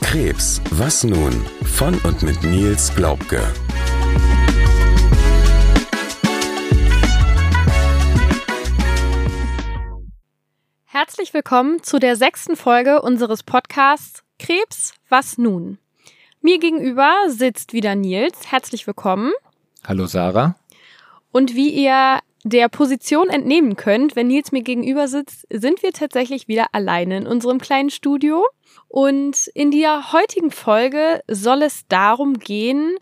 Krebs, was nun? Von und mit Nils Glaubke. Herzlich willkommen zu der sechsten Folge unseres Podcasts Krebs, was nun? Mir gegenüber sitzt wieder Nils. Herzlich willkommen. Hallo Sarah. Und wie ihr der Position entnehmen könnt, wenn Nils mir gegenüber sitzt, sind wir tatsächlich wieder alleine in unserem kleinen Studio. Und in der heutigen Folge soll es darum gehen,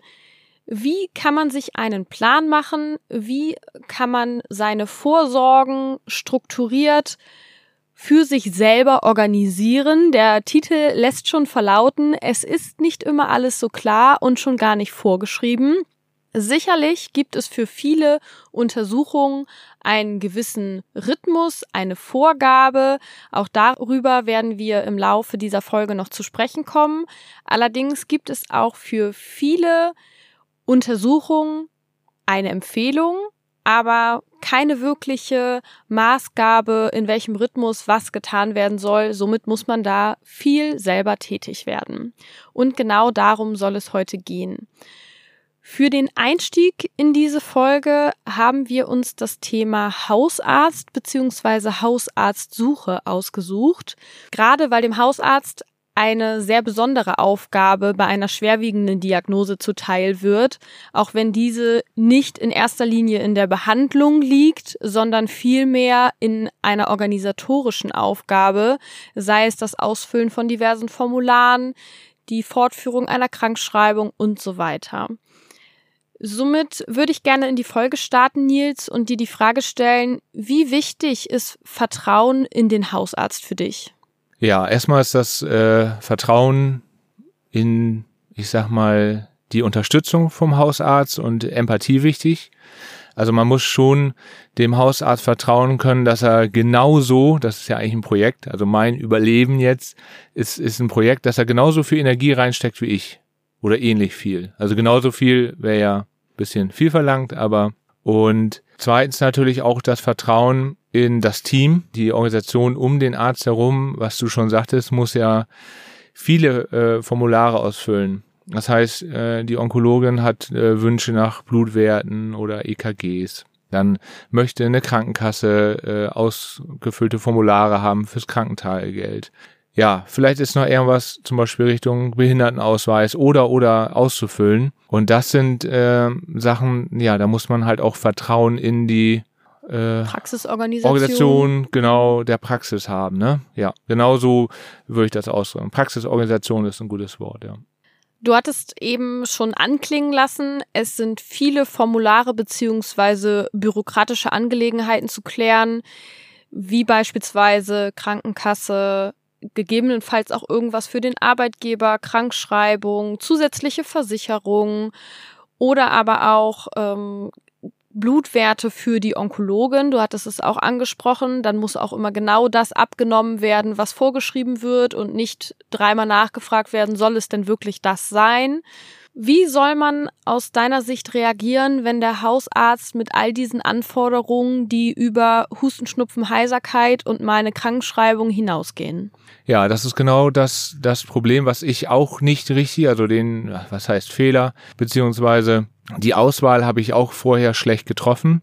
wie kann man sich einen Plan machen? Wie kann man seine Vorsorgen strukturiert für sich selber organisieren? Der Titel lässt schon verlauten, es ist nicht immer alles so klar und schon gar nicht vorgeschrieben. Sicherlich gibt es für viele Untersuchungen einen gewissen Rhythmus, eine Vorgabe. Auch darüber werden wir im Laufe dieser Folge noch zu sprechen kommen. Allerdings gibt es auch für viele Untersuchungen eine Empfehlung, aber keine wirkliche Maßgabe, in welchem Rhythmus was getan werden soll. Somit muss man da viel selber tätig werden. Und genau darum soll es heute gehen. Für den Einstieg in diese Folge haben wir uns das Thema Hausarzt bzw. Hausarztsuche ausgesucht. Gerade weil dem Hausarzt eine sehr besondere Aufgabe bei einer schwerwiegenden Diagnose zuteil wird, auch wenn diese nicht in erster Linie in der Behandlung liegt, sondern vielmehr in einer organisatorischen Aufgabe, sei es das Ausfüllen von diversen Formularen, die Fortführung einer Krankschreibung und so weiter. Somit würde ich gerne in die Folge starten, Nils, und dir die Frage stellen, wie wichtig ist Vertrauen in den Hausarzt für dich? Ja, erstmal ist das äh, Vertrauen in, ich sag mal, die Unterstützung vom Hausarzt und Empathie wichtig. Also man muss schon dem Hausarzt vertrauen können, dass er genauso, das ist ja eigentlich ein Projekt, also mein Überleben jetzt ist, ist ein Projekt, dass er genauso viel Energie reinsteckt wie ich oder ähnlich viel. Also genauso viel wäre ja bisschen viel verlangt, aber und zweitens natürlich auch das Vertrauen in das Team, die Organisation um den Arzt herum, was du schon sagtest, muss ja viele äh, Formulare ausfüllen. Das heißt, äh, die Onkologin hat äh, Wünsche nach Blutwerten oder EKGs. Dann möchte eine Krankenkasse äh, ausgefüllte Formulare haben fürs Krankentagegeld ja, vielleicht ist noch irgendwas zum Beispiel Richtung Behindertenausweis oder oder auszufüllen. Und das sind äh, Sachen, ja, da muss man halt auch Vertrauen in die äh, Praxisorganisation. Organisation, genau, der Praxis haben, ne? Ja, genau so würde ich das ausdrücken. Praxisorganisation ist ein gutes Wort, ja. Du hattest eben schon anklingen lassen, es sind viele Formulare beziehungsweise bürokratische Angelegenheiten zu klären, wie beispielsweise Krankenkasse, gegebenenfalls auch irgendwas für den Arbeitgeber, Krankschreibung, zusätzliche Versicherung oder aber auch ähm, Blutwerte für die Onkologin. Du hattest es auch angesprochen. Dann muss auch immer genau das abgenommen werden, was vorgeschrieben wird und nicht dreimal nachgefragt werden, soll es denn wirklich das sein? Wie soll man aus deiner Sicht reagieren, wenn der Hausarzt mit all diesen Anforderungen, die über Husten, Schnupfen, Heiserkeit und meine Krankschreibung hinausgehen? Ja, das ist genau das, das Problem, was ich auch nicht richtig, also den, was heißt Fehler, beziehungsweise die Auswahl habe ich auch vorher schlecht getroffen.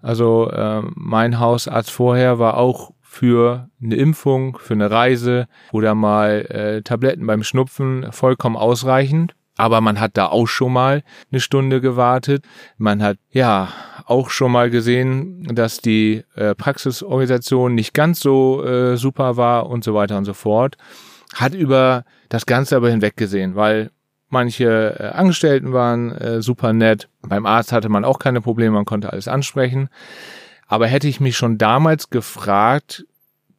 Also äh, mein Hausarzt vorher war auch für eine Impfung, für eine Reise oder mal äh, Tabletten beim Schnupfen vollkommen ausreichend. Aber man hat da auch schon mal eine Stunde gewartet. Man hat ja auch schon mal gesehen, dass die äh, Praxisorganisation nicht ganz so äh, super war und so weiter und so fort. Hat über das Ganze aber hinweggesehen, weil manche äh, Angestellten waren äh, super nett. Beim Arzt hatte man auch keine Probleme, man konnte alles ansprechen. Aber hätte ich mich schon damals gefragt,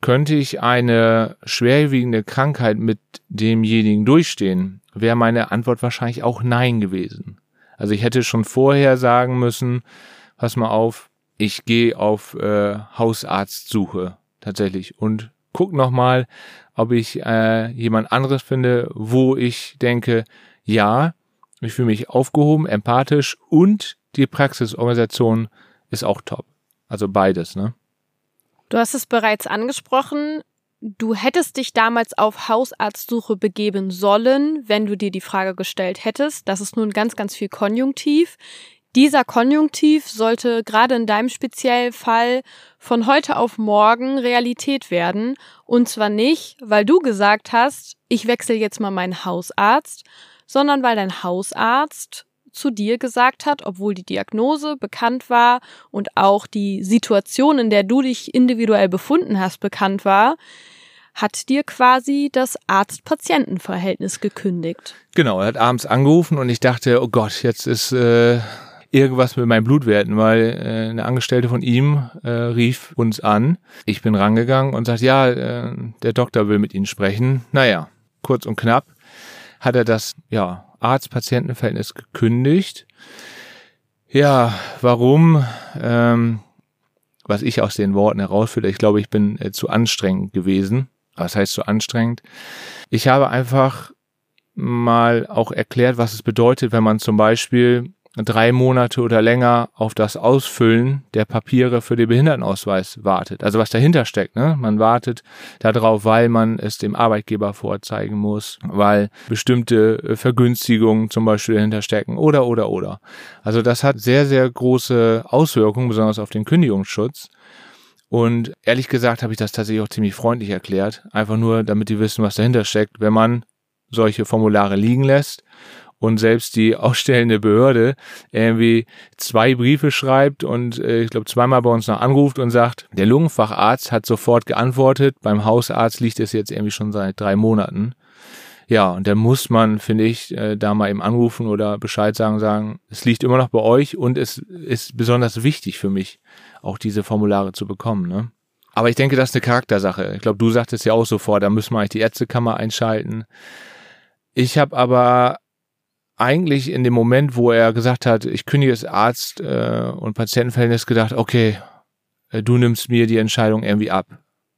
könnte ich eine schwerwiegende Krankheit mit demjenigen durchstehen, wäre meine Antwort wahrscheinlich auch Nein gewesen. Also ich hätte schon vorher sagen müssen, pass mal auf, ich gehe auf äh, Hausarztsuche tatsächlich und guck noch mal, ob ich äh, jemand anderes finde, wo ich denke, ja, ich fühle mich aufgehoben, empathisch und die Praxisorganisation ist auch top. Also beides, ne? Du hast es bereits angesprochen. Du hättest dich damals auf Hausarztsuche begeben sollen, wenn du dir die Frage gestellt hättest. Das ist nun ganz, ganz viel Konjunktiv. Dieser Konjunktiv sollte gerade in deinem speziellen Fall von heute auf morgen Realität werden. Und zwar nicht, weil du gesagt hast, ich wechsle jetzt mal meinen Hausarzt, sondern weil dein Hausarzt zu dir gesagt hat, obwohl die Diagnose bekannt war und auch die Situation, in der du dich individuell befunden hast, bekannt war, hat dir quasi das Arzt-Patienten-Verhältnis gekündigt. Genau, er hat abends angerufen und ich dachte, oh Gott, jetzt ist äh, irgendwas mit meinen Blutwerten, weil äh, eine Angestellte von ihm äh, rief uns an. Ich bin rangegangen und sagt, ja, äh, der Doktor will mit Ihnen sprechen. Naja, kurz und knapp hat er das ja, Arzt-Patienten-Verhältnis gekündigt. Ja, warum? Ähm, was ich aus den Worten herausfühle, ich glaube, ich bin äh, zu anstrengend gewesen. Was heißt zu anstrengend? Ich habe einfach mal auch erklärt, was es bedeutet, wenn man zum Beispiel drei Monate oder länger auf das Ausfüllen der Papiere für den Behindertenausweis wartet. Also was dahinter steckt. Ne? Man wartet darauf, weil man es dem Arbeitgeber vorzeigen muss, weil bestimmte äh, Vergünstigungen zum Beispiel dahinter stecken oder oder oder. Also das hat sehr, sehr große Auswirkungen, besonders auf den Kündigungsschutz. Und ehrlich gesagt habe ich das tatsächlich auch ziemlich freundlich erklärt. Einfach nur, damit die wissen, was dahinter steckt, wenn man solche Formulare liegen lässt und selbst die ausstellende Behörde irgendwie zwei Briefe schreibt und äh, ich glaube zweimal bei uns noch anruft und sagt, der Lungenfacharzt hat sofort geantwortet, beim Hausarzt liegt es jetzt irgendwie schon seit drei Monaten. Ja, und dann muss man, finde ich, äh, da mal eben anrufen oder Bescheid sagen, sagen, es liegt immer noch bei euch und es ist besonders wichtig für mich, auch diese Formulare zu bekommen. Ne? Aber ich denke, das ist eine Charaktersache. Ich glaube, du sagtest ja auch sofort, da müssen wir eigentlich die Ärztekammer einschalten. Ich habe aber eigentlich in dem Moment, wo er gesagt hat, ich kündige das Arzt- äh, und Patientenverhältnis, gedacht, okay, äh, du nimmst mir die Entscheidung irgendwie ab.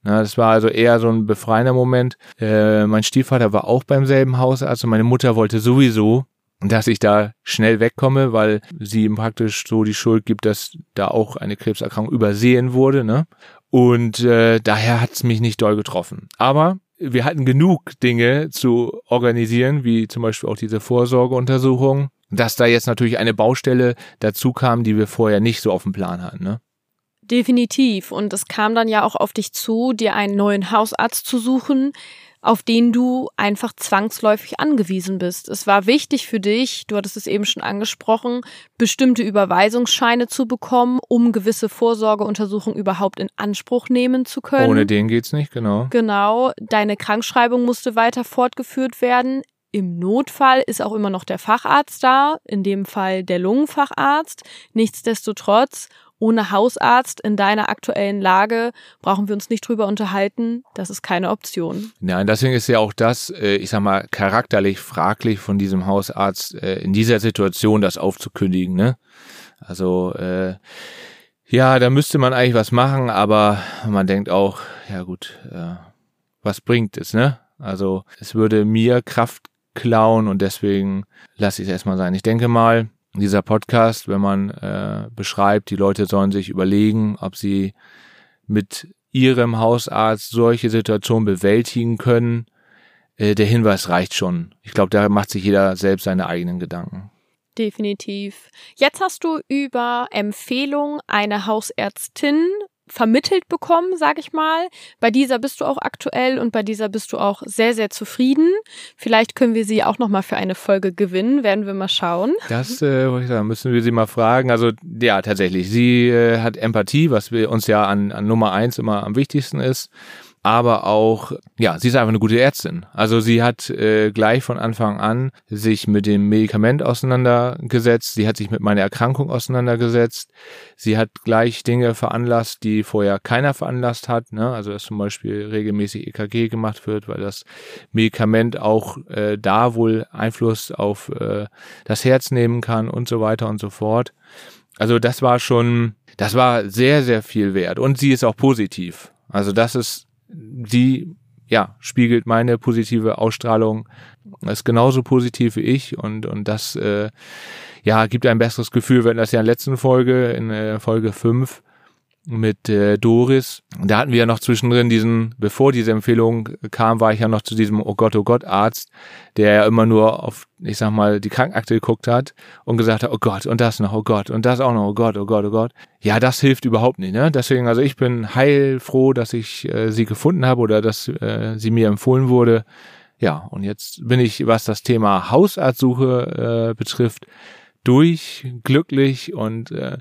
Na, das war also eher so ein befreiender Moment. Äh, mein Stiefvater war auch beim selben Hausarzt und meine Mutter wollte sowieso, dass ich da schnell wegkomme, weil sie ihm praktisch so die Schuld gibt, dass da auch eine Krebserkrankung übersehen wurde. Ne? Und äh, daher hat es mich nicht doll getroffen. Aber wir hatten genug Dinge zu organisieren, wie zum Beispiel auch diese Vorsorgeuntersuchung, dass da jetzt natürlich eine Baustelle dazu kam, die wir vorher nicht so auf dem Plan hatten. Ne? Definitiv. Und es kam dann ja auch auf dich zu, dir einen neuen Hausarzt zu suchen, auf den du einfach zwangsläufig angewiesen bist. Es war wichtig für dich, du hattest es eben schon angesprochen, bestimmte Überweisungsscheine zu bekommen, um gewisse Vorsorgeuntersuchungen überhaupt in Anspruch nehmen zu können. Ohne den geht's nicht, genau. Genau, deine Krankschreibung musste weiter fortgeführt werden. Im Notfall ist auch immer noch der Facharzt da, in dem Fall der Lungenfacharzt. Nichtsdestotrotz ohne Hausarzt in deiner aktuellen Lage brauchen wir uns nicht drüber unterhalten. Das ist keine Option. Nein, deswegen ist ja auch das, äh, ich sag mal, charakterlich fraglich von diesem Hausarzt äh, in dieser Situation das aufzukündigen. Ne? Also äh, ja, da müsste man eigentlich was machen, aber man denkt auch, ja gut, äh, was bringt es, ne? Also es würde mir Kraft klauen und deswegen lasse ich es erstmal sein. Ich denke mal, dieser Podcast, wenn man äh, beschreibt, die Leute sollen sich überlegen, ob sie mit ihrem Hausarzt solche Situationen bewältigen können. Äh, der Hinweis reicht schon. Ich glaube, da macht sich jeder selbst seine eigenen Gedanken. Definitiv. Jetzt hast du über Empfehlung einer Hausärztin vermittelt bekommen, sag ich mal. Bei dieser bist du auch aktuell und bei dieser bist du auch sehr, sehr zufrieden. Vielleicht können wir sie auch nochmal für eine Folge gewinnen, werden wir mal schauen. Das äh, müssen wir sie mal fragen. Also ja, tatsächlich, sie äh, hat Empathie, was wir uns ja an, an Nummer eins immer am wichtigsten ist aber auch, ja, sie ist einfach eine gute Ärztin. Also sie hat äh, gleich von Anfang an sich mit dem Medikament auseinandergesetzt, sie hat sich mit meiner Erkrankung auseinandergesetzt, sie hat gleich Dinge veranlasst, die vorher keiner veranlasst hat, ne? also dass zum Beispiel regelmäßig EKG gemacht wird, weil das Medikament auch äh, da wohl Einfluss auf äh, das Herz nehmen kann und so weiter und so fort. Also das war schon, das war sehr, sehr viel wert und sie ist auch positiv. Also das ist sie ja, spiegelt meine positive Ausstrahlung, ist genauso positiv wie ich und, und das äh, ja, gibt ein besseres Gefühl, wenn das ja in der letzten Folge, in äh, Folge 5, mit äh, Doris. Da hatten wir ja noch zwischendrin diesen, bevor diese Empfehlung kam, war ich ja noch zu diesem Oh Gott, oh Gott Arzt, der ja immer nur auf, ich sag mal, die Krankenakte geguckt hat und gesagt hat, oh Gott, und das noch, oh Gott, und das auch noch, oh Gott, oh Gott, oh Gott. Ja, das hilft überhaupt nicht, ne? Deswegen, also ich bin heilfroh, dass ich äh, sie gefunden habe oder dass äh, sie mir empfohlen wurde. Ja, und jetzt bin ich, was das Thema Hausarztsuche äh, betrifft, durch, glücklich und äh,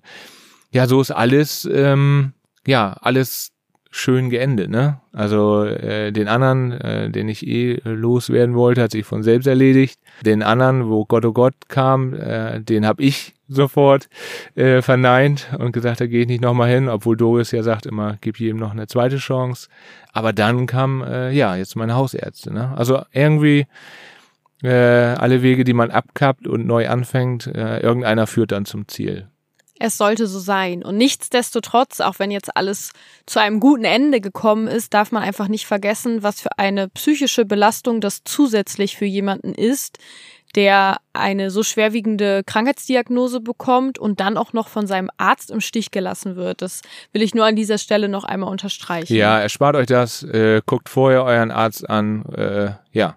ja, so ist alles, ähm, ja, alles schön geendet, ne? Also äh, den anderen, äh, den ich eh loswerden wollte, hat sich von selbst erledigt. Den anderen, wo Gott oh Gott kam, äh, den habe ich sofort äh, verneint und gesagt, da gehe ich nicht nochmal hin, obwohl Doris ja sagt immer, gib jedem noch eine zweite Chance. Aber dann kam, äh, ja, jetzt meine Hausärzte, ne? Also irgendwie äh, alle Wege, die man abkappt und neu anfängt, äh, irgendeiner führt dann zum Ziel. Es sollte so sein. Und nichtsdestotrotz, auch wenn jetzt alles zu einem guten Ende gekommen ist, darf man einfach nicht vergessen, was für eine psychische Belastung das zusätzlich für jemanden ist, der eine so schwerwiegende Krankheitsdiagnose bekommt und dann auch noch von seinem Arzt im Stich gelassen wird. Das will ich nur an dieser Stelle noch einmal unterstreichen. Ja, erspart euch das, äh, guckt vorher euren Arzt an, äh, ja,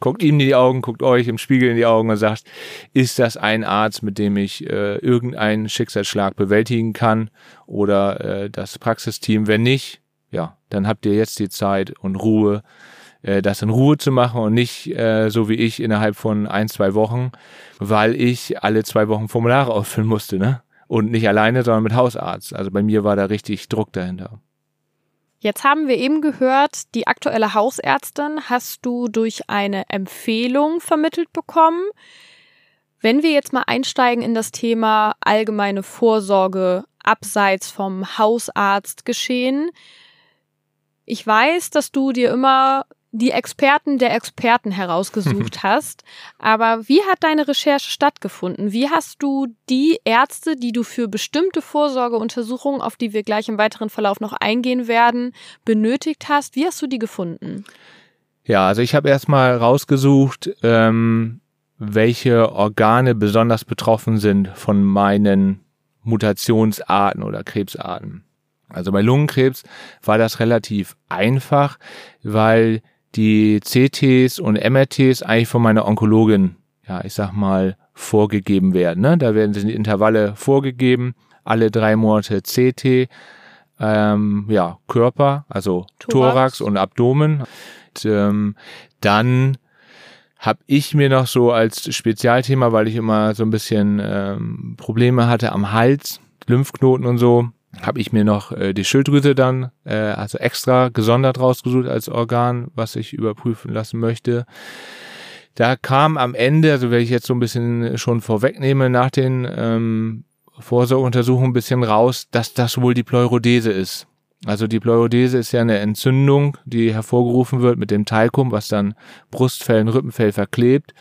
guckt ihm in die Augen, guckt euch im Spiegel in die Augen und sagt, ist das ein Arzt, mit dem ich äh, irgendeinen Schicksalsschlag bewältigen kann oder äh, das Praxisteam? Wenn nicht, ja, dann habt ihr jetzt die Zeit und Ruhe, äh, das in Ruhe zu machen und nicht äh, so wie ich innerhalb von ein, zwei Wochen, weil ich alle zwei Wochen Formulare ausfüllen musste, ne? Und nicht alleine, sondern mit Hausarzt. Also bei mir war da richtig Druck dahinter. Jetzt haben wir eben gehört, die aktuelle Hausärztin hast du durch eine Empfehlung vermittelt bekommen. Wenn wir jetzt mal einsteigen in das Thema allgemeine Vorsorge abseits vom Hausarzt geschehen. Ich weiß, dass du dir immer die Experten der Experten herausgesucht hast. Aber wie hat deine Recherche stattgefunden? Wie hast du die Ärzte, die du für bestimmte Vorsorgeuntersuchungen, auf die wir gleich im weiteren Verlauf noch eingehen werden, benötigt hast? Wie hast du die gefunden? Ja, also ich habe erstmal rausgesucht, ähm, welche Organe besonders betroffen sind von meinen Mutationsarten oder Krebsarten. Also bei Lungenkrebs war das relativ einfach, weil die CTs und MRTs eigentlich von meiner Onkologin, ja, ich sag mal, vorgegeben werden. Ne? Da werden die Intervalle vorgegeben, alle drei Monate CT, ähm, ja, Körper, also Thorax, Thorax und Abdomen. Und, ähm, dann habe ich mir noch so als Spezialthema, weil ich immer so ein bisschen ähm, Probleme hatte am Hals, Lymphknoten und so, habe ich mir noch äh, die Schilddrüse dann äh, also extra gesondert rausgesucht als Organ, was ich überprüfen lassen möchte. Da kam am Ende, also wenn ich jetzt so ein bisschen schon vorwegnehme, nach den ähm, Vorsorgeuntersuchungen ein bisschen raus, dass das wohl die Pleurodese ist. Also die Pleurodese ist ja eine Entzündung, die hervorgerufen wird mit dem Talkum, was dann Brustfell und Rippenfell verklebt.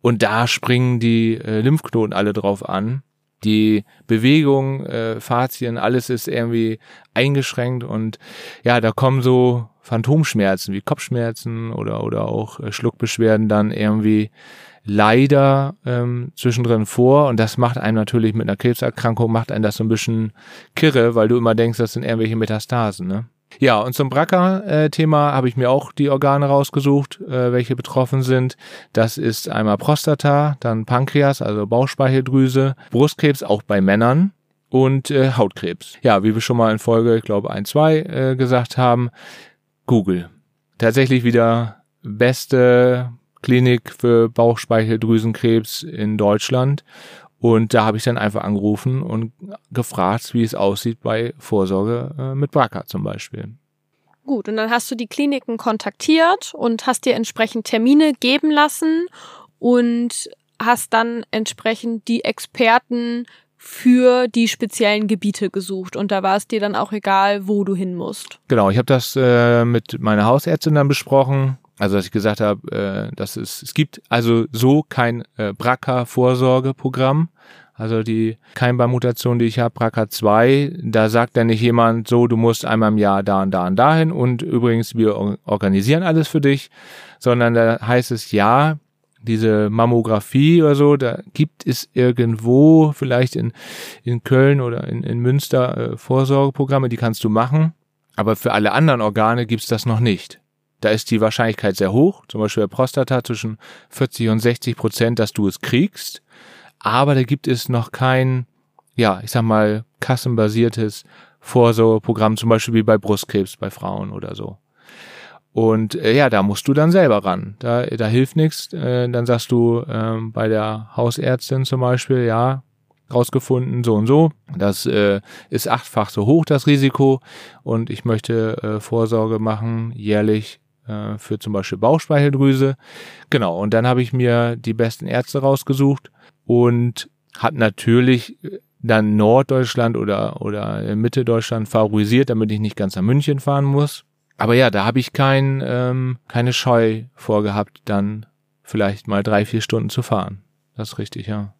Und da springen die äh, Lymphknoten alle drauf an die Bewegung, äh, Fazien, alles ist irgendwie eingeschränkt und ja, da kommen so Phantomschmerzen wie Kopfschmerzen oder oder auch äh, Schluckbeschwerden dann irgendwie leider ähm, zwischendrin vor und das macht einem natürlich mit einer Krebserkrankung macht einem das so ein bisschen kirre, weil du immer denkst, das sind irgendwelche Metastasen, ne? Ja, und zum BRCA-Thema habe ich mir auch die Organe rausgesucht, äh, welche betroffen sind. Das ist einmal Prostata, dann Pankreas, also Bauchspeicheldrüse, Brustkrebs auch bei Männern und äh, Hautkrebs. Ja, wie wir schon mal in Folge, ich glaube, 1, 2 äh, gesagt haben, Google. Tatsächlich wieder beste Klinik für Bauchspeicheldrüsenkrebs in Deutschland und da habe ich dann einfach angerufen und gefragt, wie es aussieht bei Vorsorge äh, mit BRCA zum Beispiel. Gut, und dann hast du die Kliniken kontaktiert und hast dir entsprechend Termine geben lassen und hast dann entsprechend die Experten für die speziellen Gebiete gesucht und da war es dir dann auch egal, wo du hin musst. Genau, ich habe das äh, mit meiner Hausärztin dann besprochen also dass ich gesagt habe, äh, dass es, es gibt also so kein äh, BRCA-Vorsorgeprogramm. Also die Keimbarmutation, die ich habe, BRCA2, da sagt dann nicht jemand so, du musst einmal im Jahr da und da und dahin und übrigens, wir organisieren alles für dich, sondern da heißt es ja, diese Mammographie oder so, da gibt es irgendwo, vielleicht in, in Köln oder in, in Münster, äh, Vorsorgeprogramme, die kannst du machen. Aber für alle anderen Organe gibt's das noch nicht. Da ist die Wahrscheinlichkeit sehr hoch, zum Beispiel bei Prostata zwischen 40 und 60 Prozent, dass du es kriegst. Aber da gibt es noch kein, ja, ich sag mal, kassenbasiertes Vorsorgeprogramm, zum Beispiel wie bei Brustkrebs bei Frauen oder so. Und äh, ja, da musst du dann selber ran. Da, da hilft nichts. Äh, dann sagst du ähm, bei der Hausärztin zum Beispiel, ja, rausgefunden, so und so. Das äh, ist achtfach so hoch, das Risiko. Und ich möchte äh, Vorsorge machen, jährlich äh, für zum Beispiel Bauchspeicheldrüse. Genau, und dann habe ich mir die besten Ärzte rausgesucht und habe natürlich äh, dann Norddeutschland oder, oder Mitte Deutschland favorisiert, damit ich nicht ganz nach München fahren muss. Aber ja, da habe ich kein, ähm, keine Scheu vorgehabt, dann vielleicht mal drei, vier Stunden zu fahren. Das ist richtig, ja.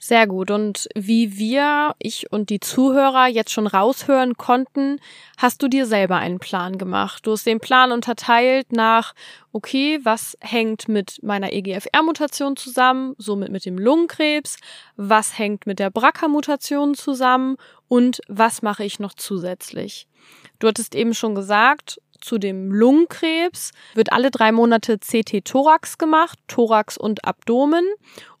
Sehr gut. Und wie wir, ich und die Zuhörer jetzt schon raushören konnten, hast du dir selber einen Plan gemacht. Du hast den Plan unterteilt nach, okay, was hängt mit meiner EGFR-Mutation zusammen, somit mit dem Lungenkrebs, was hängt mit der BRCA-Mutation zusammen und was mache ich noch zusätzlich. Du hattest eben schon gesagt, zu dem Lungenkrebs wird alle drei Monate CT-Thorax gemacht, Thorax und Abdomen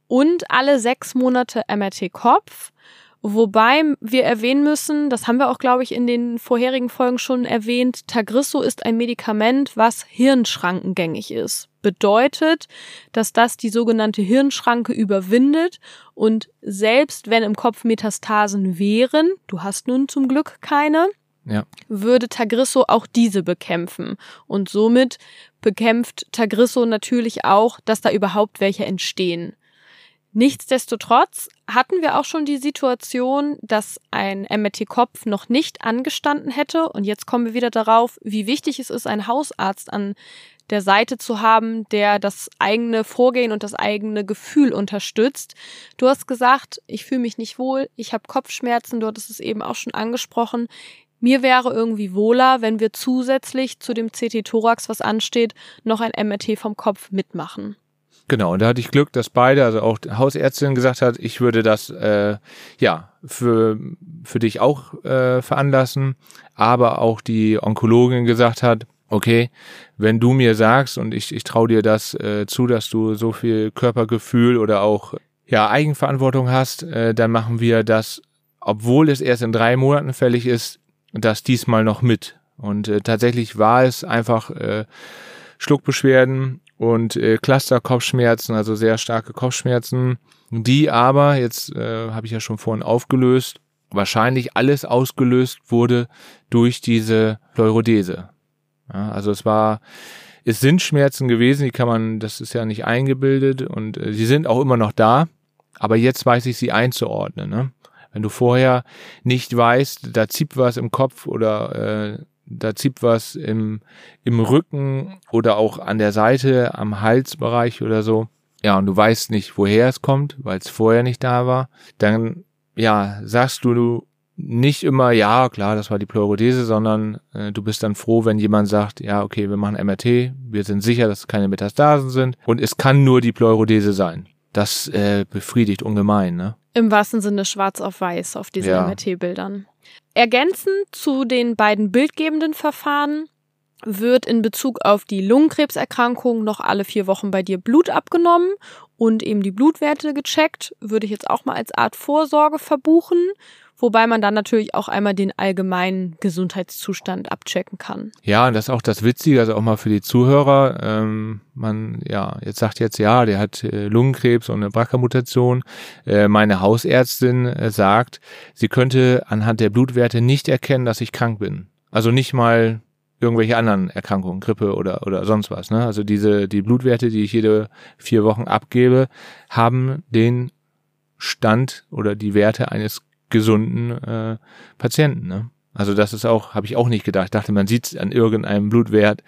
und alle sechs Monate MRT-Kopf. Wobei wir erwähnen müssen, das haben wir auch, glaube ich, in den vorherigen Folgen schon erwähnt, Tagrisso ist ein Medikament, was hirnschrankengängig ist. Bedeutet, dass das die sogenannte Hirnschranke überwindet und selbst wenn im Kopf Metastasen wären, du hast nun zum Glück keine, ja. würde Tagrisso auch diese bekämpfen. Und somit bekämpft Tagrisso natürlich auch, dass da überhaupt welche entstehen. Nichtsdestotrotz hatten wir auch schon die Situation, dass ein MRT-Kopf noch nicht angestanden hätte. Und jetzt kommen wir wieder darauf, wie wichtig es ist, einen Hausarzt an der Seite zu haben, der das eigene Vorgehen und das eigene Gefühl unterstützt. Du hast gesagt, ich fühle mich nicht wohl, ich habe Kopfschmerzen, du hattest es eben auch schon angesprochen. Mir wäre irgendwie wohler, wenn wir zusätzlich zu dem CT-Thorax, was ansteht, noch ein MRT vom Kopf mitmachen. Genau, und da hatte ich Glück, dass beide, also auch Hausärztin gesagt hat, ich würde das äh, ja für, für dich auch äh, veranlassen, aber auch die Onkologin gesagt hat, okay, wenn du mir sagst und ich, ich traue dir das äh, zu, dass du so viel Körpergefühl oder auch ja Eigenverantwortung hast, äh, dann machen wir das, obwohl es erst in drei Monaten fällig ist, das diesmal noch mit. Und äh, tatsächlich war es einfach äh, Schluckbeschwerden und äh, Cluster-Kopfschmerzen, also sehr starke Kopfschmerzen, die aber, jetzt äh, habe ich ja schon vorhin aufgelöst, wahrscheinlich alles ausgelöst wurde durch diese Pleurodese. Ja, also es war, es sind Schmerzen gewesen, die kann man, das ist ja nicht eingebildet und äh, sie sind auch immer noch da, aber jetzt weiß ich sie einzuordnen. Ne? Wenn du vorher nicht weißt, da zieht was im Kopf oder äh, da zieht was im, im Rücken oder auch an der Seite, am Halsbereich oder so. Ja, und du weißt nicht, woher es kommt, weil es vorher nicht da war. Dann, ja, sagst du nicht immer, ja, klar, das war die Pleurodese, sondern äh, du bist dann froh, wenn jemand sagt, ja, okay, wir machen MRT, wir sind sicher, dass es keine Metastasen sind und es kann nur die Pleurodese sein. Das äh, befriedigt ungemein, ne? Im wahrsten Sinne schwarz auf weiß auf diesen ja. MRT-Bildern. Ergänzend zu den beiden bildgebenden Verfahren wird in Bezug auf die Lungenkrebserkrankung noch alle vier Wochen bei dir Blut abgenommen und eben die Blutwerte gecheckt. Würde ich jetzt auch mal als Art Vorsorge verbuchen wobei man dann natürlich auch einmal den allgemeinen Gesundheitszustand abchecken kann. Ja, das ist auch das Witzige, also auch mal für die Zuhörer. Ähm, man, ja, jetzt sagt jetzt, ja, der hat äh, Lungenkrebs und eine BRCA-Mutation. Äh, meine Hausärztin äh, sagt, sie könnte anhand der Blutwerte nicht erkennen, dass ich krank bin. Also nicht mal irgendwelche anderen Erkrankungen, Grippe oder, oder sonst was. Ne? Also diese, die Blutwerte, die ich jede vier Wochen abgebe, haben den Stand oder die Werte eines gesunden äh, Patienten. Ne? Also das ist auch, habe ich auch nicht gedacht. Ich dachte, man sieht an irgendeinem Blutwert,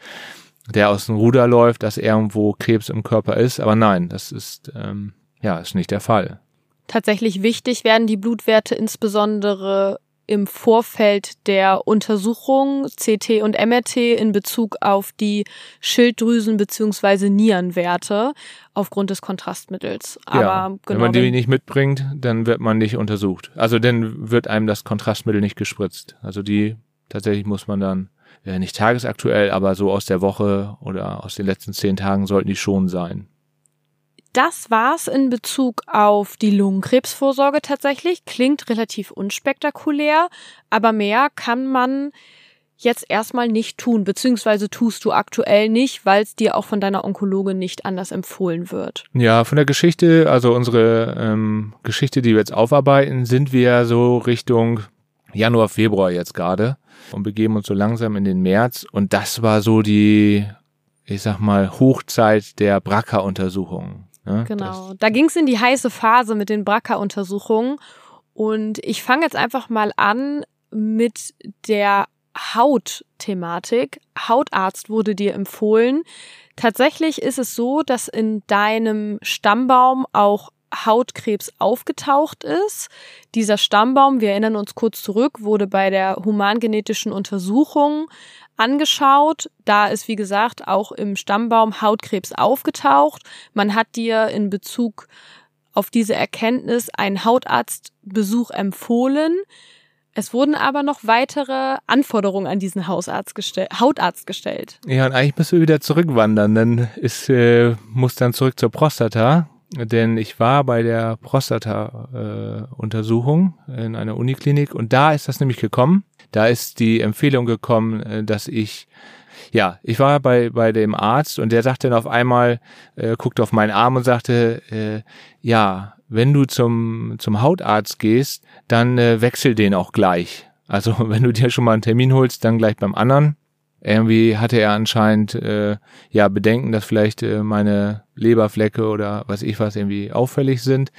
der aus dem Ruder läuft, dass irgendwo Krebs im Körper ist. Aber nein, das ist ähm, ja ist nicht der Fall. Tatsächlich wichtig werden die Blutwerte insbesondere im Vorfeld der Untersuchung CT und MRT in Bezug auf die Schilddrüsen- bzw. Nierenwerte aufgrund des Kontrastmittels. Aber ja, genau, wenn man die nicht mitbringt, dann wird man nicht untersucht. Also dann wird einem das Kontrastmittel nicht gespritzt. Also die tatsächlich muss man dann ja, nicht tagesaktuell, aber so aus der Woche oder aus den letzten zehn Tagen sollten die schon sein. Das war's in Bezug auf die Lungenkrebsvorsorge tatsächlich. Klingt relativ unspektakulär, aber mehr kann man jetzt erstmal nicht tun, beziehungsweise tust du aktuell nicht, weil es dir auch von deiner Onkologe nicht anders empfohlen wird. Ja, von der Geschichte, also unsere ähm, Geschichte, die wir jetzt aufarbeiten, sind wir so Richtung Januar, Februar jetzt gerade und begeben uns so langsam in den März. Und das war so die, ich sag mal, Hochzeit der BRCA-Untersuchungen. Ne? Genau. Da ging es in die heiße Phase mit den BRCA-Untersuchungen. Und ich fange jetzt einfach mal an mit der Hautthematik. Hautarzt wurde dir empfohlen. Tatsächlich ist es so, dass in deinem Stammbaum auch Hautkrebs aufgetaucht ist. Dieser Stammbaum, wir erinnern uns kurz zurück, wurde bei der humangenetischen Untersuchung angeschaut. Da ist, wie gesagt, auch im Stammbaum Hautkrebs aufgetaucht. Man hat dir in Bezug auf diese Erkenntnis einen Hautarztbesuch empfohlen. Es wurden aber noch weitere Anforderungen an diesen Hausarzt gestell Hautarzt gestellt. Ja, und eigentlich müssen wir wieder zurückwandern. Dann ist, äh, muss dann zurück zur Prostata denn ich war bei der Prostata-Untersuchung äh, in einer Uniklinik und da ist das nämlich gekommen. Da ist die Empfehlung gekommen, äh, dass ich ja, ich war bei, bei dem Arzt und der sagte dann auf einmal, äh, guckte auf meinen Arm und sagte, äh, ja, wenn du zum, zum Hautarzt gehst, dann äh, wechsel den auch gleich. Also wenn du dir schon mal einen Termin holst, dann gleich beim anderen. Irgendwie hatte er anscheinend äh, ja Bedenken, dass vielleicht äh, meine Leberflecke oder was ich was irgendwie auffällig sind.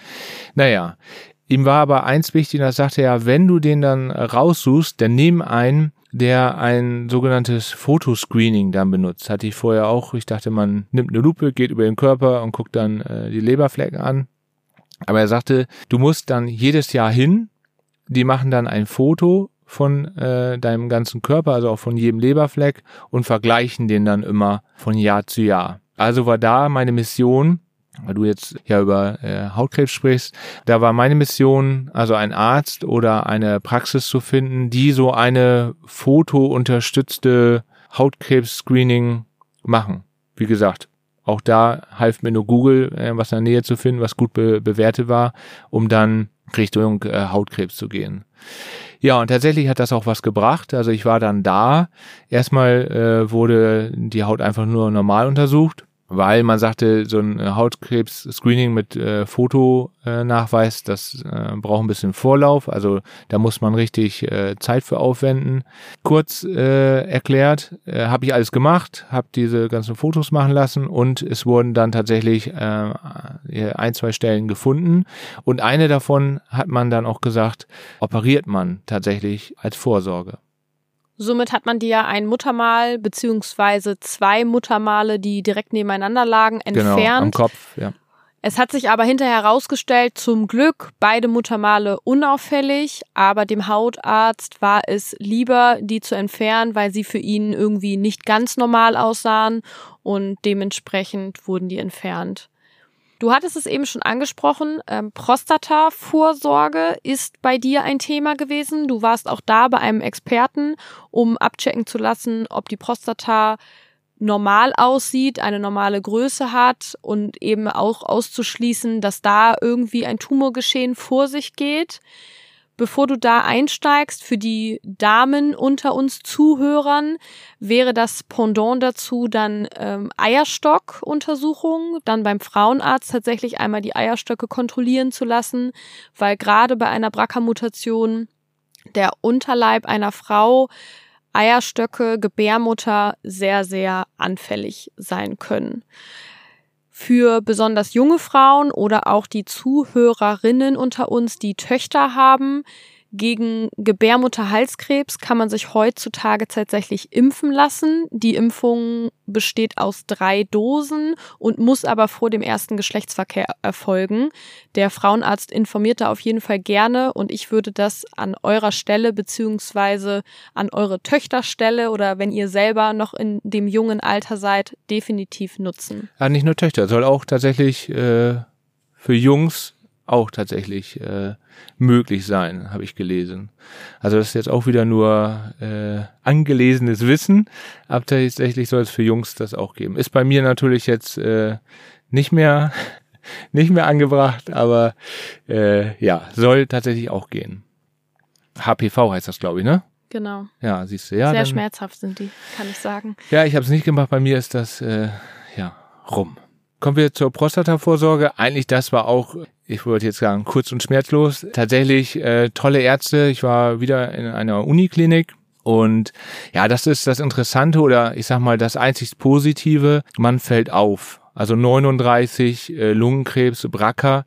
Naja, ihm war aber eins wichtig, da sagte er, wenn du den dann raussuchst, dann nimm einen, der ein sogenanntes Fotoscreening dann benutzt. Hatte ich vorher auch. Ich dachte, man nimmt eine Lupe, geht über den Körper und guckt dann äh, die Leberflecken an. Aber er sagte, du musst dann jedes Jahr hin, die machen dann ein Foto von äh, deinem ganzen Körper, also auch von jedem Leberfleck und vergleichen den dann immer von Jahr zu Jahr. Also war da meine Mission, weil du jetzt ja über äh, Hautkrebs sprichst, da war meine Mission, also ein Arzt oder eine Praxis zu finden, die so eine fotounterstützte Hautkrebs-Screening machen. Wie gesagt, auch da half mir nur Google, äh, was in der Nähe zu finden, was gut be bewertet war, um dann Richtung äh, Hautkrebs zu gehen. Ja, und tatsächlich hat das auch was gebracht. Also ich war dann da. Erstmal äh, wurde die Haut einfach nur normal untersucht weil man sagte, so ein Hautkrebs-Screening mit äh, Fotonachweis, das äh, braucht ein bisschen Vorlauf, also da muss man richtig äh, Zeit für aufwenden. Kurz äh, erklärt, äh, habe ich alles gemacht, habe diese ganzen Fotos machen lassen und es wurden dann tatsächlich äh, ein, zwei Stellen gefunden und eine davon hat man dann auch gesagt, operiert man tatsächlich als Vorsorge. Somit hat man dir ein Muttermal beziehungsweise zwei Muttermale, die direkt nebeneinander lagen, entfernt. Genau, am Kopf, ja. Es hat sich aber hinterher herausgestellt, zum Glück beide Muttermale unauffällig, aber dem Hautarzt war es lieber, die zu entfernen, weil sie für ihn irgendwie nicht ganz normal aussahen und dementsprechend wurden die entfernt. Du hattest es eben schon angesprochen, ähm, Prostata-Vorsorge ist bei dir ein Thema gewesen. Du warst auch da bei einem Experten, um abchecken zu lassen, ob die Prostata normal aussieht, eine normale Größe hat und eben auch auszuschließen, dass da irgendwie ein Tumorgeschehen vor sich geht bevor du da einsteigst, für die Damen unter uns Zuhörern wäre das Pendant dazu dann ähm, Eierstockuntersuchung, dann beim Frauenarzt tatsächlich einmal die Eierstöcke kontrollieren zu lassen, weil gerade bei einer BRCA-Mutation der Unterleib einer Frau Eierstöcke, Gebärmutter sehr, sehr anfällig sein können für besonders junge Frauen oder auch die Zuhörerinnen unter uns, die Töchter haben, Gegen Gebärmutterhalskrebs kann man sich heutzutage tatsächlich impfen lassen. Die Impfung besteht aus drei Dosen und muss aber vor dem ersten Geschlechtsverkehr erfolgen. Der Frauenarzt informiert da auf jeden Fall gerne und ich würde das an eurer Stelle beziehungsweise an eure Töchterstelle oder wenn ihr selber noch in dem jungen Alter seid, definitiv nutzen. Ja, nicht nur Töchter, soll auch tatsächlich äh, für Jungs auch tatsächlich äh, möglich sein, habe ich gelesen. Also das ist jetzt auch wieder nur äh, angelesenes Wissen, aber tatsächlich soll es für Jungs das auch geben. Ist bei mir natürlich jetzt äh, nicht mehr nicht mehr angebracht, aber äh, ja, soll tatsächlich auch gehen. HPV heißt das, glaube ich, ne? Genau. Ja, siehst du, ja. Sehr dann, schmerzhaft sind die, kann ich sagen. Ja, ich habe es nicht gemacht. Bei mir ist das äh, ja rum. Kommen wir zur Prostatavorsorge. Eigentlich das war auch, ich wollte jetzt sagen, kurz und schmerzlos. Tatsächlich äh, tolle Ärzte. Ich war wieder in einer Uniklinik. Und ja, das ist das Interessante oder ich sag mal das einzig Positive. Man fällt auf. Also 39 äh, Lungenkrebs, BRCA.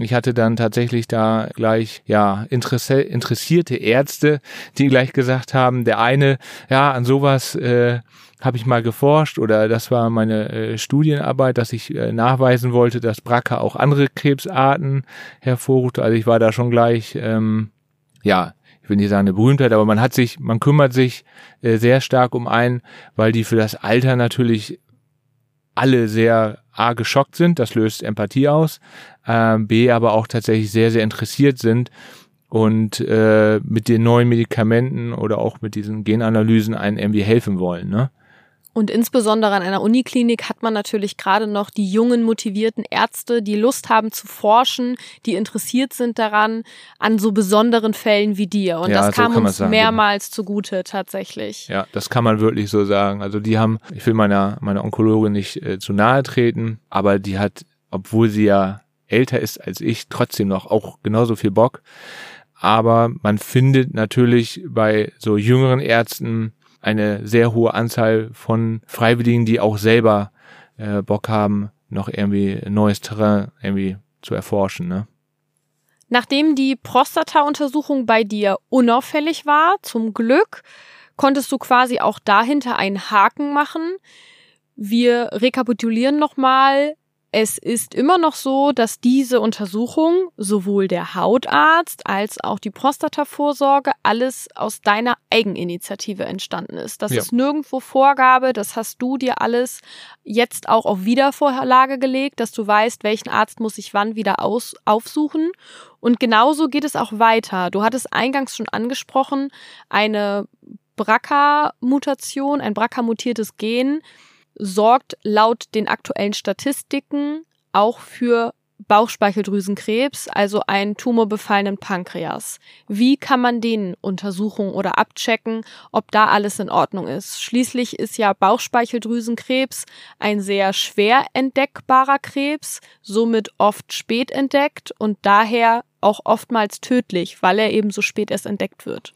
Ich hatte dann tatsächlich da gleich ja Interesse, interessierte Ärzte, die gleich gesagt haben, der eine, ja, an sowas äh, habe ich mal geforscht oder das war meine äh, Studienarbeit, dass ich äh, nachweisen wollte, dass BRCA auch andere Krebsarten hervorruft. Also ich war da schon gleich, ähm, ja, ich will nicht sagen eine Berühmtheit, aber man hat sich, man kümmert sich äh, sehr stark um einen, weil die für das Alter natürlich alle sehr A geschockt sind, das löst Empathie aus, äh, B aber auch tatsächlich sehr, sehr interessiert sind und äh, mit den neuen Medikamenten oder auch mit diesen Genanalysen einen irgendwie helfen wollen. Ne? Und insbesondere an einer Uniklinik hat man natürlich gerade noch die jungen, motivierten Ärzte, die Lust haben zu forschen, die interessiert sind daran, an so besonderen Fällen wie dir. Und Ja, das so kam man uns sagen, mehrmals zugute tatsächlich. Ja, das kann man wirklich so sagen. Also die haben, ich will meiner, meiner Onkologin nicht äh, zu nahe treten, aber die hat, obwohl sie ja älter ist als ich, trotzdem noch auch genauso viel Bock. Aber man findet natürlich bei so jüngeren Ärzten eine sehr hohe Anzahl von Freiwilligen, die auch selber äh, Bock haben, noch irgendwie neues Terrain irgendwie zu erforschen. Ne? Nachdem die Prostata-Untersuchung bei dir unauffällig war, zum Glück, konntest du quasi auch dahinter einen Haken machen. Wir rekapitulieren nochmal. Es ist immer noch so, dass diese Untersuchung sowohl der Hautarzt als auch die Prostatavorsorge alles aus deiner Eigeninitiative entstanden ist. Das Ja. ist nirgendwo Vorgabe, das hast du dir alles jetzt auch auf Wiedervorlage gelegt, dass du weißt, welchen Arzt muss ich wann wieder aus, aufsuchen. Und genauso geht es auch weiter. Du hattest eingangs schon angesprochen, eine BRCA-Mutation, ein BRCA-mutiertes Gen sorgt laut den aktuellen Statistiken auch für Bauchspeicheldrüsenkrebs, also einen tumorbefallenen Pankreas. Wie kann man den untersuchen oder abchecken, ob da alles in Ordnung ist? Schließlich ist ja Bauchspeicheldrüsenkrebs ein sehr schwer entdeckbarer Krebs, somit oft spät entdeckt und daher auch oftmals tödlich, weil er eben so spät erst entdeckt wird.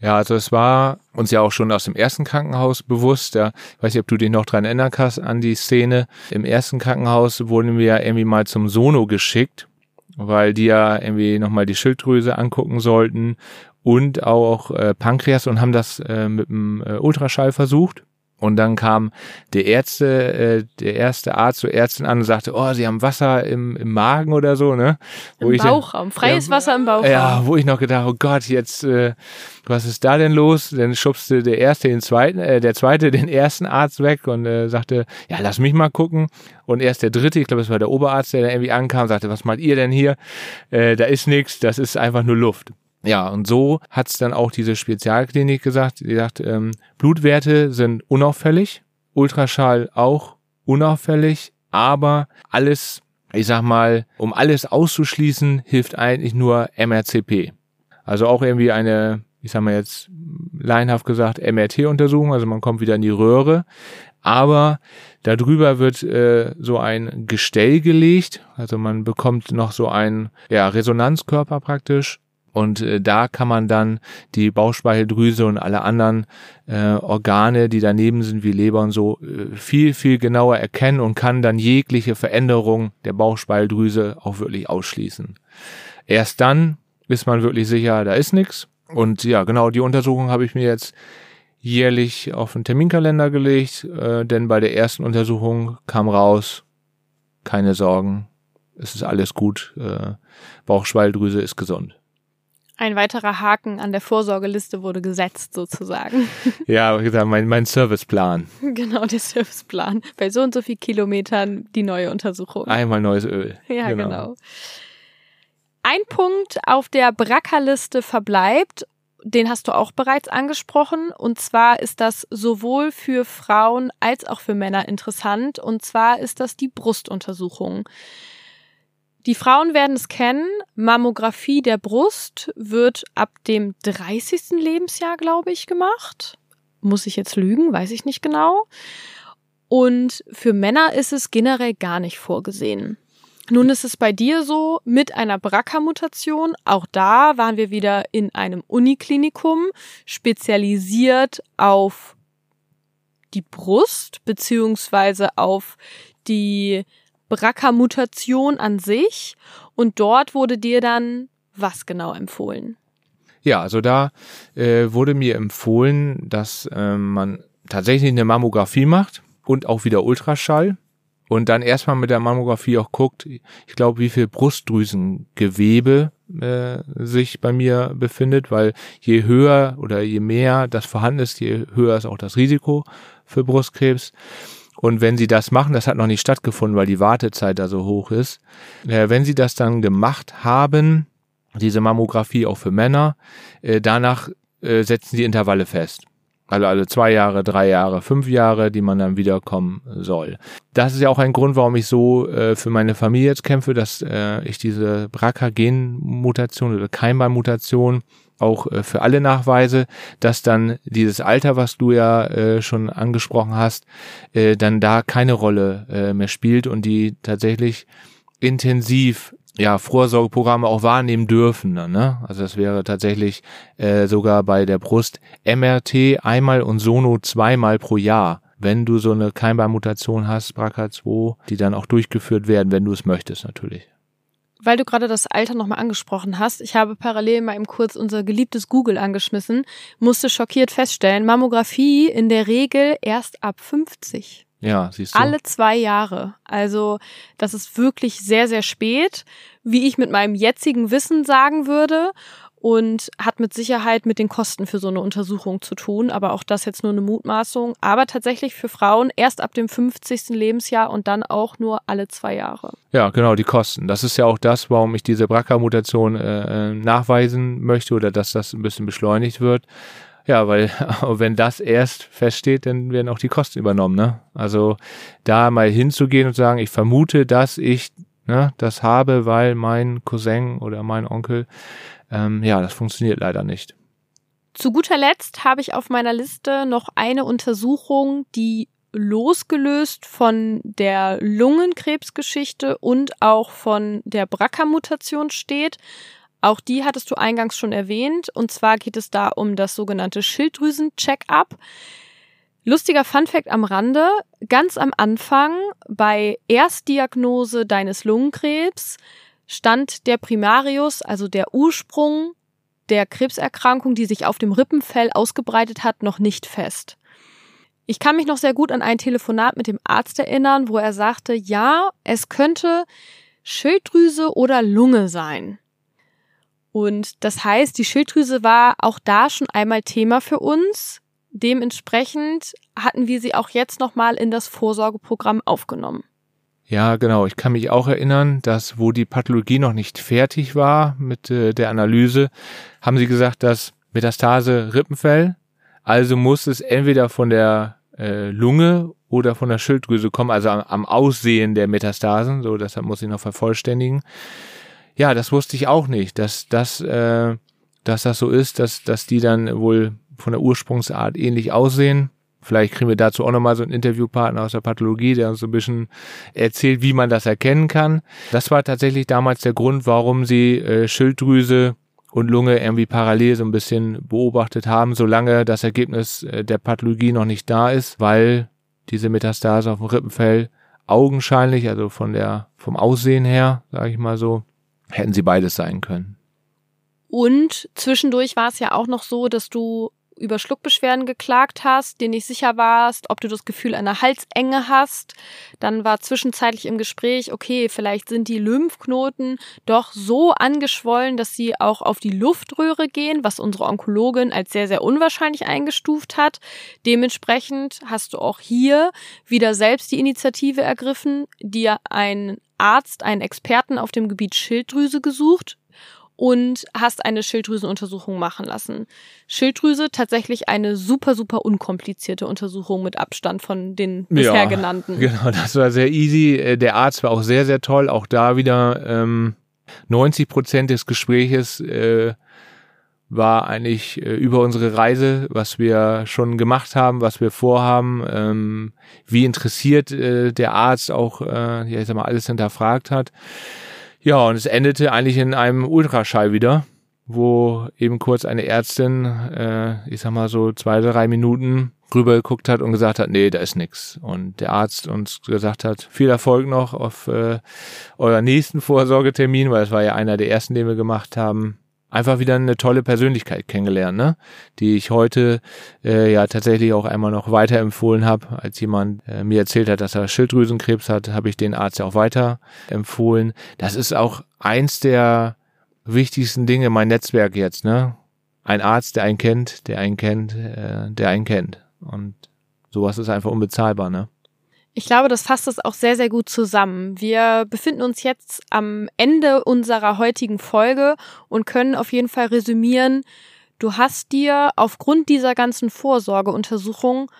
Ja, also es war uns ja auch schon aus dem ersten Krankenhaus bewusst. Ja, ich weiß nicht, ob du dich noch dran erinnern kannst an die Szene. Im ersten Krankenhaus wurden wir ja irgendwie mal zum Sono geschickt, weil die ja irgendwie nochmal die Schilddrüse angucken sollten und auch äh, Pankreas und haben das äh, mit dem äh, Ultraschall versucht. Und dann kam der Ärzte, äh, der erste Arzt zur Ärztin an und sagte, oh, sie haben Wasser im, im Magen oder so, ne? Wo Im ich dann- Bauchraum, freies Ja, Wasser im Bauchraum. ja, wo ich noch gedacht, oh Gott, jetzt, äh, was ist da denn los? Dann schubste der erste den zweiten, äh, der zweite den ersten Arzt weg und äh, sagte, ja, lass mich mal gucken. Und erst der dritte, ich glaube, es war der Oberarzt, der da irgendwie ankam, sagte, was macht ihr denn hier? Äh, da ist nichts, das ist einfach nur Luft. Ja, und so hat's dann auch diese Spezialklinik gesagt. Die sagt, ähm, Blutwerte sind unauffällig, Ultraschall auch unauffällig, aber alles, ich sag mal, um alles auszuschließen, hilft eigentlich nur MRCP. Also auch irgendwie eine, ich sag mal jetzt laienhaft gesagt, MRT-Untersuchung, also man kommt wieder in die Röhre, aber darüber wird äh, so ein Gestell gelegt, also man bekommt noch so einen ja, Resonanzkörper praktisch und äh, da kann man dann die Bauchspeicheldrüse und alle anderen äh, Organe, die daneben sind, wie Leber und so, äh, viel, viel genauer erkennen und kann dann jegliche Veränderung der Bauchspeicheldrüse auch wirklich ausschließen. Erst dann ist man wirklich sicher, da ist nichts. Und ja, genau, die Untersuchung habe ich mir jetzt jährlich auf den Terminkalender gelegt, äh, denn bei der ersten Untersuchung kam raus, keine Sorgen, es ist alles gut, äh, Bauchschwalldrüse ist gesund. Ein weiterer Haken an der Vorsorgeliste wurde gesetzt, sozusagen. Ja, wie gesagt, mein, mein Serviceplan. Genau, der Serviceplan. Bei so und so viel Kilometern die neue Untersuchung. Einmal neues Öl. Ja, genau. genau. Ein Punkt auf der Brackerliste verbleibt, den hast du auch bereits angesprochen, und zwar ist das sowohl für Frauen als auch für Männer interessant, und zwar ist das die Brustuntersuchung. Die Frauen werden es kennen. Mammographie der Brust wird ab dem 30. Lebensjahr, glaube ich, gemacht. Muss ich jetzt lügen? Weiß ich nicht genau. Und für Männer ist es generell gar nicht vorgesehen. Nun ist es bei dir so mit einer BRCA-Mutation. Auch da waren wir wieder in einem Uniklinikum, spezialisiert auf die Brust beziehungsweise auf die BRCA-Mutation an sich und dort wurde dir dann was genau empfohlen? Ja, also da äh, wurde mir empfohlen, dass äh, man tatsächlich eine Mammographie macht und auch wieder Ultraschall und dann erstmal mit der Mammographie auch guckt, ich glaube, wie viel Brustdrüsengewebe äh, sich bei mir befindet, weil je höher oder je mehr das vorhanden ist, je höher ist auch das Risiko für Brustkrebs. Und wenn sie das machen, das hat noch nicht stattgefunden, weil die Wartezeit da so hoch ist. Äh, wenn sie das dann gemacht haben, diese Mammographie auch für Männer, äh, danach äh, setzen die Intervalle fest. Also alle zwei Jahre, drei Jahre, fünf Jahre, die man dann wiederkommen soll. Das ist ja auch ein Grund, warum ich so äh, für meine Familie jetzt kämpfe, dass äh, ich diese BRCA-Gen-Mutation oder Keimbahnmutation auch äh, für alle Nachweise, dass dann dieses Alter, was du ja äh, schon angesprochen hast, äh, dann da keine Rolle äh, mehr spielt und die tatsächlich intensiv ja Vorsorgeprogramme auch wahrnehmen dürfen. Ne? Also das wäre tatsächlich äh, sogar bei der Brust MRT einmal und Sono zweimal pro Jahr wenn du so eine Keimbahnmutation hast, BRCA2, die dann auch durchgeführt werden, wenn du es möchtest natürlich. Weil du gerade das Alter nochmal angesprochen hast, ich habe parallel mal eben kurz unser geliebtes Google angeschmissen, musste schockiert feststellen, Mammographie in der Regel erst ab 50. Ja, siehst du. Alle zwei Jahre. Also das ist wirklich sehr, sehr spät, wie ich mit meinem jetzigen Wissen sagen würde und hat mit Sicherheit mit den Kosten für so eine Untersuchung zu tun. Aber auch das jetzt nur eine Mutmaßung. Aber tatsächlich für Frauen erst ab dem 50. Lebensjahr und dann auch nur alle zwei Jahre. Ja, genau, die Kosten. Das ist ja auch das, warum ich diese BRCA-Mutation äh, äh nachweisen möchte oder dass das ein bisschen beschleunigt wird. Ja, weil wenn das erst feststeht, dann werden auch die Kosten übernommen. Ne? Also da mal hinzugehen und sagen, ich vermute, dass ich ne, das habe, weil mein Cousin oder mein Onkel ähm, ja, das funktioniert leider nicht. Zu guter Letzt habe ich auf meiner Liste noch eine Untersuchung, die losgelöst von der Lungenkrebsgeschichte und auch von der BRCA-Mutation steht. Auch die hattest du eingangs schon erwähnt. Und zwar geht es da um das sogenannte Schilddrüsen-Check-up. Lustiger Funfact am Rande. Ganz am Anfang bei Erstdiagnose deines Lungenkrebs stand der Primarius, also der Ursprung der Krebserkrankung, die sich auf dem Rippenfell ausgebreitet hat, noch nicht fest. Ich kann mich noch sehr gut an ein Telefonat mit dem Arzt erinnern, wo er sagte, ja, es könnte Schilddrüse oder Lunge sein. Und das heißt, die Schilddrüse war auch da schon einmal Thema für uns. Dementsprechend hatten wir sie auch jetzt nochmal in das Vorsorgeprogramm aufgenommen. Ja, genau. Ich kann mich auch erinnern, dass wo die Pathologie noch nicht fertig war mit äh, der Analyse, haben sie gesagt, dass Metastase Rippenfell, also muss es entweder von der äh, Lunge oder von der Schilddrüse kommen, also am, am Aussehen der Metastasen, so deshalb muss ich noch vervollständigen. Ja, das wusste ich auch nicht, dass das, äh, dass das so ist, dass, dass die dann wohl von der Ursprungsart ähnlich aussehen. Vielleicht kriegen wir dazu auch nochmal so einen Interviewpartner aus der Pathologie, der uns so ein bisschen erzählt, wie man das erkennen kann. Das war tatsächlich damals der Grund, warum sie äh, Schilddrüse und Lunge irgendwie parallel so ein bisschen beobachtet haben, solange das Ergebnis äh, der Pathologie noch nicht da ist, weil diese Metastase auf dem Rippenfell augenscheinlich, also von der, vom Aussehen her, sage ich mal so, hätten sie beides sein können. Und zwischendurch war es ja auch noch so, dass du über Schluckbeschwerden geklagt hast, dir nicht sicher warst, ob du das Gefühl einer Halsenge hast. Dann war zwischenzeitlich im Gespräch, okay, vielleicht sind die Lymphknoten doch so angeschwollen, dass sie auch auf die Luftröhre gehen, was unsere Onkologin als sehr, sehr unwahrscheinlich eingestuft hat. Dementsprechend hast du auch hier wieder selbst die Initiative ergriffen, dir einen Arzt, einen Experten auf dem Gebiet Schilddrüse gesucht, und hast eine Schilddrüsenuntersuchung machen lassen. Schilddrüse tatsächlich eine super, super unkomplizierte Untersuchung mit Abstand von den bisher ja, genannten. Genau, das war sehr easy. Äh, der Arzt war auch sehr, sehr toll. Auch da wieder ähm, 90 Prozent des Gespräches äh, war eigentlich äh, über unsere Reise, was wir schon gemacht haben, was wir vorhaben, ähm, wie interessiert äh, der Arzt auch, äh, ja, ich sag mal, alles hinterfragt hat. Ja, und es endete eigentlich in einem Ultraschall wieder, wo eben kurz eine Ärztin, äh, ich sag mal so zwei, drei Minuten rüber geguckt hat und gesagt hat, nee, da ist nix. Und der Arzt uns gesagt hat, viel Erfolg noch auf äh, euer nächsten Vorsorgetermin, weil es war ja einer der ersten, den wir gemacht haben einfach wieder eine tolle Persönlichkeit kennengelernt, ne? die ich heute äh, ja tatsächlich auch einmal noch weiterempfohlen habe. Als jemand äh, mir erzählt hat, dass er Schilddrüsenkrebs hat, habe ich den Arzt ja auch weiter empfohlen. Das ist auch eins der wichtigsten Dinge, mein Netzwerk jetzt. Ne? Ein Arzt, der einen kennt, der einen kennt, äh, der einen kennt. Und sowas ist einfach unbezahlbar. Ne? Ich glaube, das fasst es auch sehr, sehr gut zusammen. Wir befinden uns jetzt am Ende unserer heutigen Folge und können auf jeden Fall resümieren, du hast dir aufgrund dieser ganzen Vorsorgeuntersuchung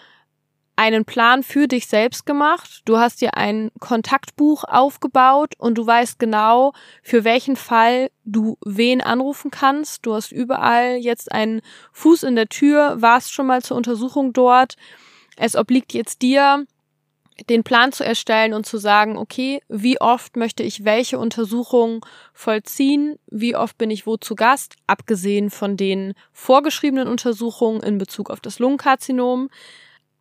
einen Plan für dich selbst gemacht. Du hast dir ein Kontaktbuch aufgebaut und du weißt genau, für welchen Fall du wen anrufen kannst. Du hast überall jetzt einen Fuß in der Tür, warst schon mal zur Untersuchung dort. Es obliegt jetzt dir, den Plan zu erstellen und zu sagen, okay, wie oft möchte ich welche Untersuchung vollziehen, wie oft bin ich wo zu Gast, abgesehen von den vorgeschriebenen Untersuchungen in Bezug auf das Lungenkarzinom.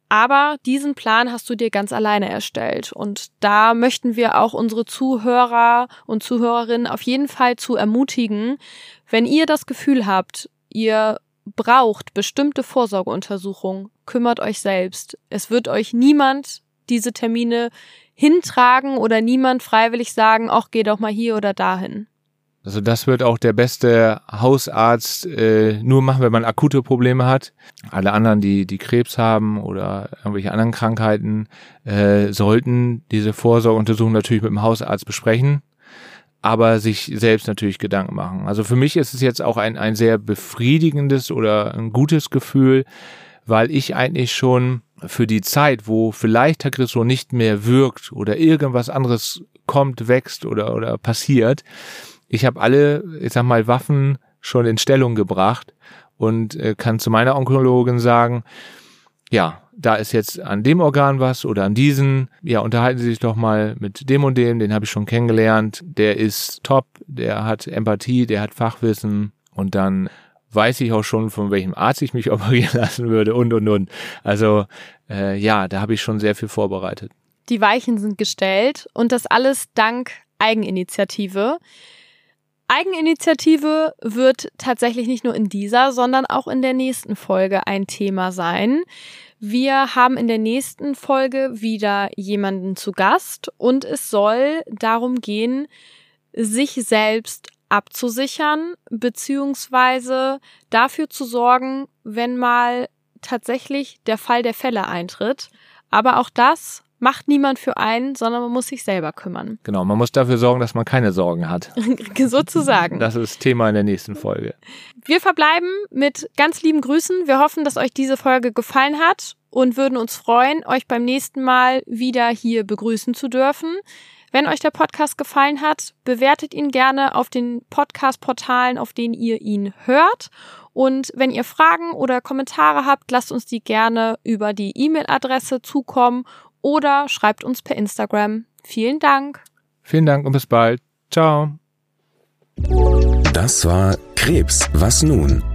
Aber diesen Plan hast du dir ganz alleine erstellt. Und da möchten wir auch unsere Zuhörer und Zuhörerinnen auf jeden Fall zu ermutigen, wenn ihr das Gefühl habt, ihr braucht bestimmte Vorsorgeuntersuchungen, kümmert euch selbst. Es wird euch niemand diese Termine hintragen oder niemand freiwillig sagen, ach, geh doch mal hier oder dahin. Also das wird auch der beste Hausarzt äh, nur machen, wenn man akute Probleme hat. Alle anderen, die die Krebs haben oder irgendwelche anderen Krankheiten, äh, sollten diese Vorsorgeuntersuchung natürlich mit dem Hausarzt besprechen, aber sich selbst natürlich Gedanken machen. Also für mich ist es jetzt auch ein, ein sehr befriedigendes oder ein gutes Gefühl, weil ich eigentlich schon für die Zeit, wo vielleicht Tagrisso nicht mehr wirkt oder irgendwas anderes kommt, wächst oder, oder passiert, ich habe alle, ich sag mal, Waffen schon in Stellung gebracht und äh, kann zu meiner Onkologin sagen, ja, da ist jetzt an dem Organ was oder an diesen, ja, unterhalten Sie sich doch mal mit dem und dem, den habe ich schon kennengelernt, der ist top, der hat Empathie, der hat Fachwissen und dann weiß ich auch schon, von welchem Arzt ich mich operieren lassen würde und, und, und. Also äh, ja, da habe ich schon sehr viel vorbereitet. Die Weichen sind gestellt und das alles dank Eigeninitiative. Eigeninitiative wird tatsächlich nicht nur in dieser, sondern auch in der nächsten Folge ein Thema sein. Wir haben in der nächsten Folge wieder jemanden zu Gast und es soll darum gehen, sich selbst abzusichern, beziehungsweise dafür zu sorgen, wenn mal tatsächlich der Fall der Fälle eintritt. Aber auch das macht niemand für einen, sondern man muss sich selber kümmern. Genau, man muss dafür sorgen, dass man keine Sorgen hat. Sozusagen. Das ist Thema in der nächsten Folge. Wir verbleiben mit ganz lieben Grüßen. Wir hoffen, dass euch diese Folge gefallen hat und würden uns freuen, euch beim nächsten Mal wieder hier begrüßen zu dürfen. Wenn euch der Podcast gefallen hat, bewertet ihn gerne auf den Podcast-Portalen, auf denen ihr ihn hört. Und wenn ihr Fragen oder Kommentare habt, lasst uns die gerne über die E-Mail-Adresse zukommen oder schreibt uns per Instagram. Vielen Dank. Vielen Dank und bis bald. Ciao. Das war Krebs. Was nun?